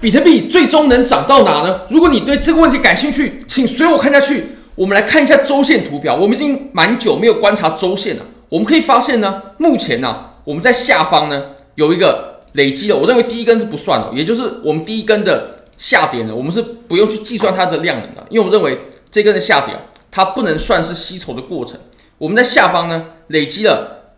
比特币最终能涨到哪呢？如果你对这个问题感兴趣，请随我看下去。我们来看一下周线图表。我们已经蛮久没有观察周线了。我们可以发现呢，目前呢，我们在下方呢有一个累积的。我认为第一根是不算的，也就是我们第一根的下跌呢，我们是不用去计算它的量能的，因为我认为这根的下跌它不能算是吸筹的过程。我们在下方呢累积了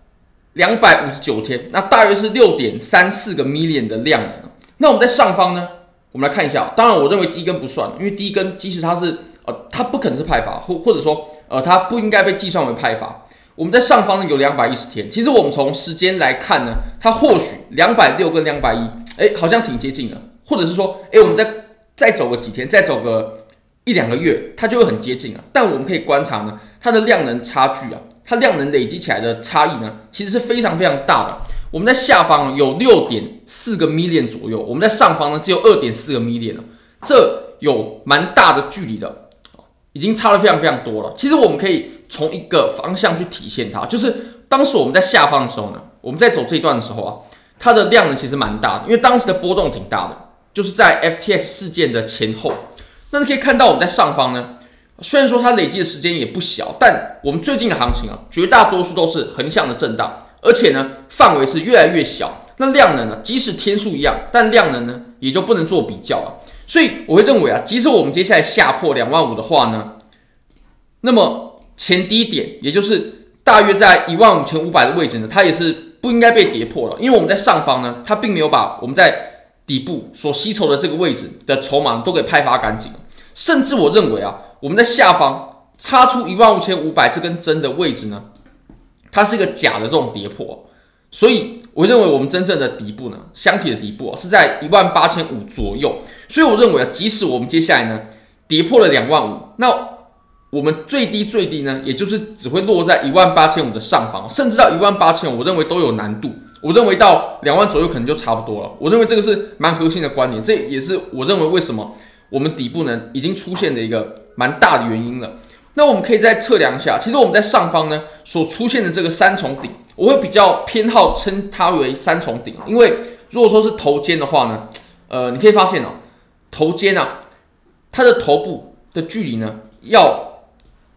两百五十九天，那大约是六点三四个 million 的量能。那我们在上方呢，我们来看一下。当然，我认为第一根不算，因为第一根即使它是呃，它不可能是派发，或或者说呃，它不应该被计算为派发。我们在上方呢有两百一十天，其实我们从时间来看呢，它或许两百六跟两百一，哎，好像挺接近的。或者是说，哎，我们再再走个几天，再走个一两个月，它就会很接近啊。但我们可以观察呢，它的量能差距啊，它量能累积起来的差异呢，其实是非常非常大的。我们在下方有六点四个 million 左右，我们在上方呢只有二点四个 million 了，这有蛮大的距离的，已经差了非常非常多了。其实我们可以从一个方向去体现它，就是当时我们在下方的时候呢，我们在走这一段的时候啊，它的量呢其实蛮大的，因为当时的波动挺大的，就是在 FTX 事件的前后。那你可以看到我们在上方呢，虽然说它累积的时间也不小，但我们最近的行情啊，绝大多数都是横向的震荡。而且呢，范围是越来越小。那量能呢，即使天数一样，但量能呢也就不能做比较了。所以我会认为啊，即使我们接下来下破两万五的话呢，那么前低点，也就是大约在一万五千五百的位置呢，它也是不应该被跌破了。因为我们在上方呢，它并没有把我们在底部所吸筹的这个位置的筹码都给派发干净。甚至我认为啊，我们在下方插出一万五千五百这根针的位置呢。它是一个假的这种跌破，所以我认为我们真正的底部呢，箱体的底部啊，是在一万八千五左右。所以我认为啊，即使我们接下来呢跌破了两万五，那我们最低最低呢，也就是只会落在一万八千五的上方，甚至到一万八千，我认为都有难度。我认为到两万左右可能就差不多了。我认为这个是蛮核心的观点，这也是我认为为什么我们底部呢已经出现的一个蛮大的原因了。那我们可以再测量一下，其实我们在上方呢所出现的这个三重顶，我会比较偏好称它为三重顶，因为如果说是头肩的话呢，呃，你可以发现哦，头肩啊，它的头部的距离呢要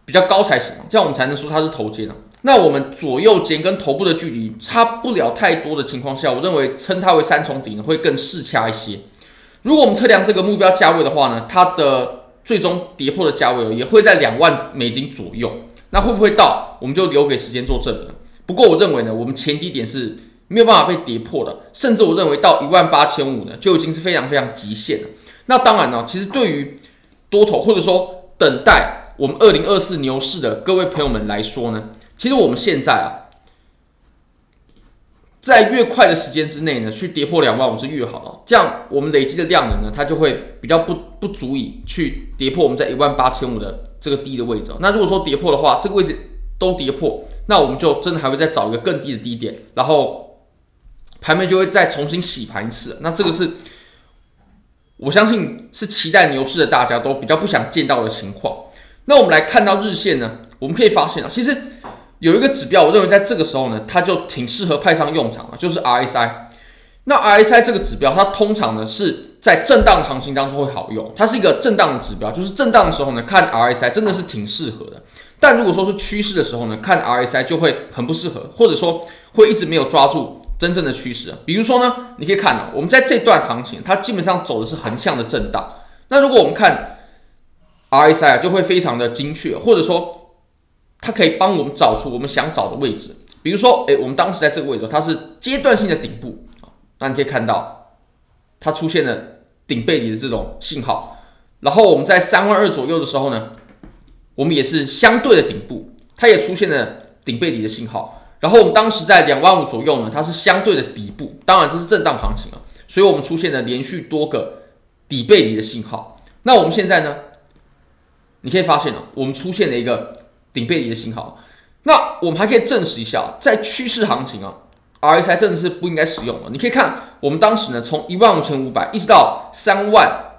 比较高才行，这样我们才能说它是头肩啊。那我们左右肩跟头部的距离差不了太多的情况下，我认为称它为三重顶会更适恰一些。如果我们测量这个目标价位的话呢，它的最终跌破的价位也会在两万美金左右，那会不会到？我们就留给时间做证明。不过我认为呢，我们前低点是没有办法被跌破的，甚至我认为到一万八千五呢，就已经是非常非常极限了。那当然呢，其实对于多头或者说等待我们二零二四牛市的各位朋友们来说呢，其实我们现在啊。在越快的时间之内呢，去跌破两万五是越好的，这样我们累积的量能呢，它就会比较不不足以去跌破我们在一万八千五的这个低的位置。那如果说跌破的话，这个位置都跌破，那我们就真的还会再找一个更低的低点，然后盘面就会再重新洗盘一次。那这个是我相信是期待牛市的大家都比较不想见到的情况。那我们来看到日线呢，我们可以发现啊，其实。有一个指标，我认为在这个时候呢，它就挺适合派上用场了，就是 RSI。那 RSI 这个指标，它通常呢是在震荡行情当中会好用，它是一个震荡的指标，就是震荡的时候呢，看 RSI 真的是挺适合的。但如果说是趋势的时候呢，看 RSI 就会很不适合，或者说会一直没有抓住真正的趋势。比如说呢，你可以看到，我们在这段行情，它基本上走的是横向的震荡。那如果我们看 RSI 啊，就会非常的精确，或者说。它可以帮我们找出我们想找的位置，比如说，诶，我们当时在这个位置，它是阶段性的顶部，那你可以看到它出现了顶背离的这种信号，然后我们在三万二左右的时候呢，我们也是相对的顶部，它也出现了顶背离的信号，然后我们当时在两万五左右呢，它是相对的底部，当然这是震荡行情啊，所以我们出现了连续多个底背离的信号，那我们现在呢，你可以发现啊，我们出现了一个。顶背离的信号，那我们还可以证实一下，在趋势行情啊，RSI 真的是不应该使用的。你可以看我们当时呢，从一万五千五百一直到三万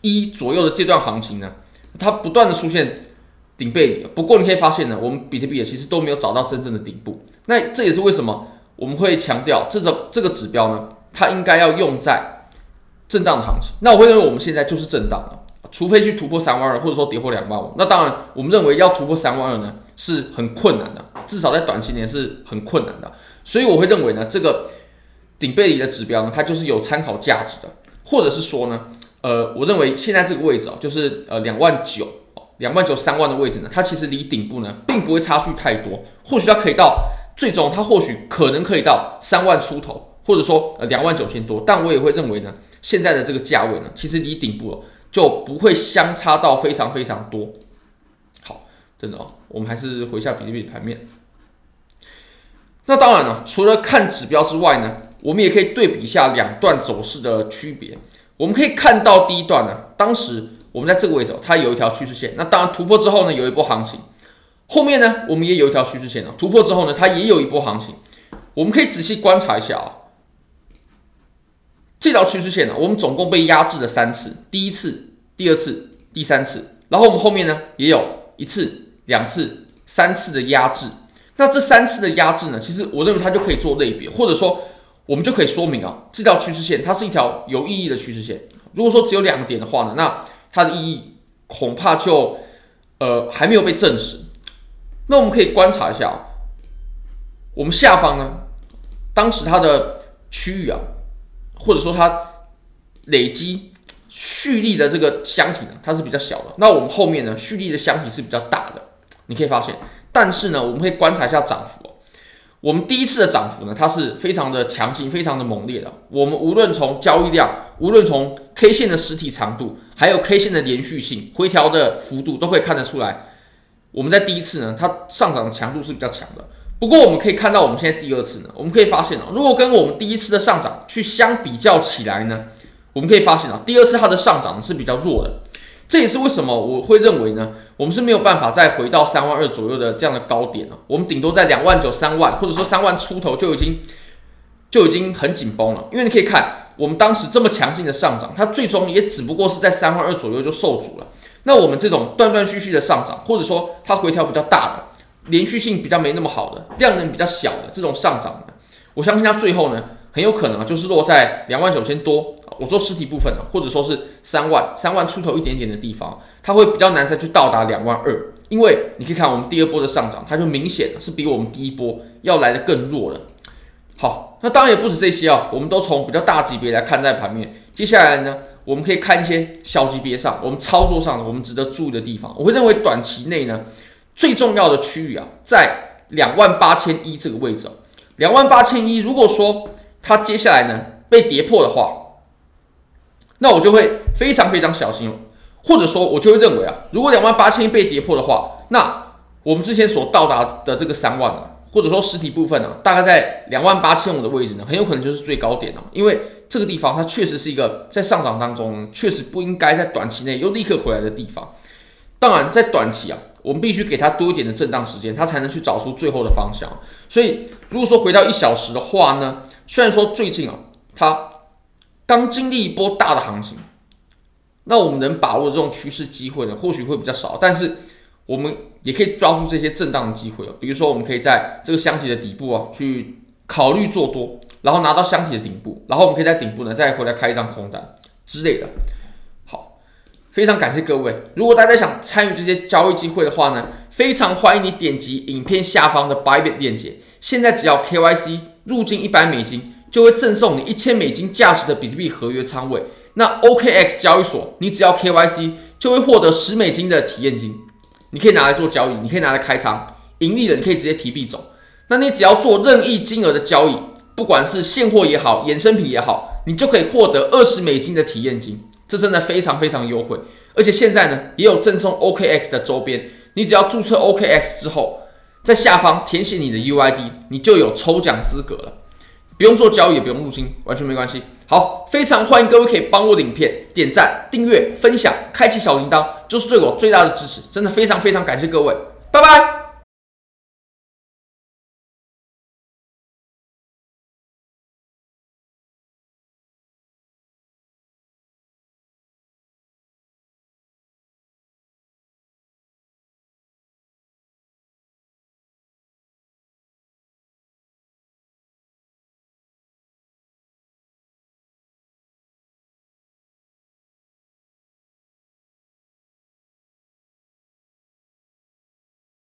一左右的这段行情呢，它不断的出现顶背离。不过你可以发现呢，我们比特币也其实都没有找到真正的顶部。那这也是为什么我们会强调这种这个指标呢，它应该要用在震荡的行情。那我会认为我们现在就是震荡了，除非去突破三万二，或者说跌破两万五。那当然，我们认为要突破三万二呢是很困难的，至少在短期内是很困难的。所以我会认为呢，这个顶背离的指标呢，它就是有参考价值的，或者是说呢，呃，我认为现在这个位置啊，就是呃两万九、两万九三万的位置呢，它其实离顶部呢并不会差距太多，或许它可以到最终，它或许可能可以到三万出头，或者说呃两万九千多，但我也会认为呢，现在的这个价位呢，其实离顶部就不会相差到非常非常多。好，真的哦，我们还是回下比特币盘面。那当然了，除了看指标之外呢，我们也可以对比一下两段走势的区别。我们可以看到第一段呢，当时我们在这个位置，它有一条趋势线。那当然突破之后呢，有一波行情。后面呢，我们也有一条趋势线啊，突破之后呢，它也有一波行情。我们可以仔细观察一下啊，这条趋势线呢，我们总共被压制了三次，第一次、第二次、第三次。然后我们后面呢，也有一次、两次、三次的压制。那这三次的压制呢，其实我认为它就可以做类别，或者说。我们就可以说明啊，这条趋势线它是一条有意义的趋势线。如果说只有两个点的话呢，那它的意义恐怕就呃还没有被证实。那我们可以观察一下啊，我们下方呢，当时它的区域啊，或者说它累积蓄力的这个箱体呢，它是比较小的。那我们后面呢，蓄力的箱体是比较大的。你可以发现，但是呢，我们可以观察一下涨幅。我们第一次的涨幅呢，它是非常的强劲，非常的猛烈的。我们无论从交易量，无论从 K 线的实体长度，还有 K 线的连续性、回调的幅度，都可以看得出来。我们在第一次呢，它上涨的强度是比较强的。不过我们可以看到，我们现在第二次呢，我们可以发现啊，如果跟我们第一次的上涨去相比较起来呢，我们可以发现啊，第二次它的上涨是比较弱的。这也是为什么我会认为呢，我们是没有办法再回到三万二左右的这样的高点了。我们顶多在两万九、三万，或者说三万出头就已经就已经很紧绷了。因为你可以看，我们当时这么强劲的上涨，它最终也只不过是在三万二左右就受阻了。那我们这种断断续续的上涨，或者说它回调比较大的，连续性比较没那么好的，量能比较小的这种上涨呢，我相信它最后呢，很有可能啊，就是落在两万九千多。我说实体部分呢，或者说是三万、三万出头一点点的地方，它会比较难再去到达两万二，因为你可以看我们第二波的上涨，它就明显是比我们第一波要来的更弱了。好，那当然也不止这些啊，我们都从比较大级别来看待盘面。接下来呢，我们可以看一些小级别上，我们操作上我们值得注意的地方。我会认为短期内呢，最重要的区域啊，在两万八千一这个位置。两万八千一，如果说它接下来呢被跌破的话，那我就会非常非常小心了，或者说，我就会认为啊，如果两万八千一被跌破的话，那我们之前所到达的这个三万啊，或者说实体部分呢，大概在两万八千五的位置呢，很有可能就是最高点了，因为这个地方它确实是一个在上涨当中，确实不应该在短期内又立刻回来的地方。当然，在短期啊，我们必须给它多一点的震荡时间，它才能去找出最后的方向。所以，如果说回到一小时的话呢，虽然说最近啊，它。刚经历一波大的行情，那我们能把握这种趋势机会呢，或许会比较少，但是我们也可以抓住这些震荡的机会啊。比如说，我们可以在这个箱体的底部啊，去考虑做多，然后拿到箱体的顶部，然后我们可以在顶部呢再回来开一张空单之类的。非常感谢各位。如果大家想参与这些交易机会的话呢，非常欢迎你点击影片下方的 Bybit 链接。现在只要 KYC 入金一百美金。就会赠送你一千美金价值的比特币合约仓位。那 OKX 交易所，你只要 KYC 就会获得十美金的体验金，你可以拿来做交易，你可以拿来开仓，盈利了你可以直接提币走。那你只要做任意金额的交易，不管是现货也好，衍生品也好，你就可以获得二十美金的体验金，这真的非常非常优惠。而且现在呢，也有赠送 OKX 的周边，你只要注册 OKX 之后，在下方填写你的 UID，你就有抽奖资格了。不用做交易，也不用入金，完全没关系。好，非常欢迎各位可以帮我的影片点赞、订阅、分享、开启小铃铛，就是对我最大的支持。真的非常非常感谢各位，拜拜。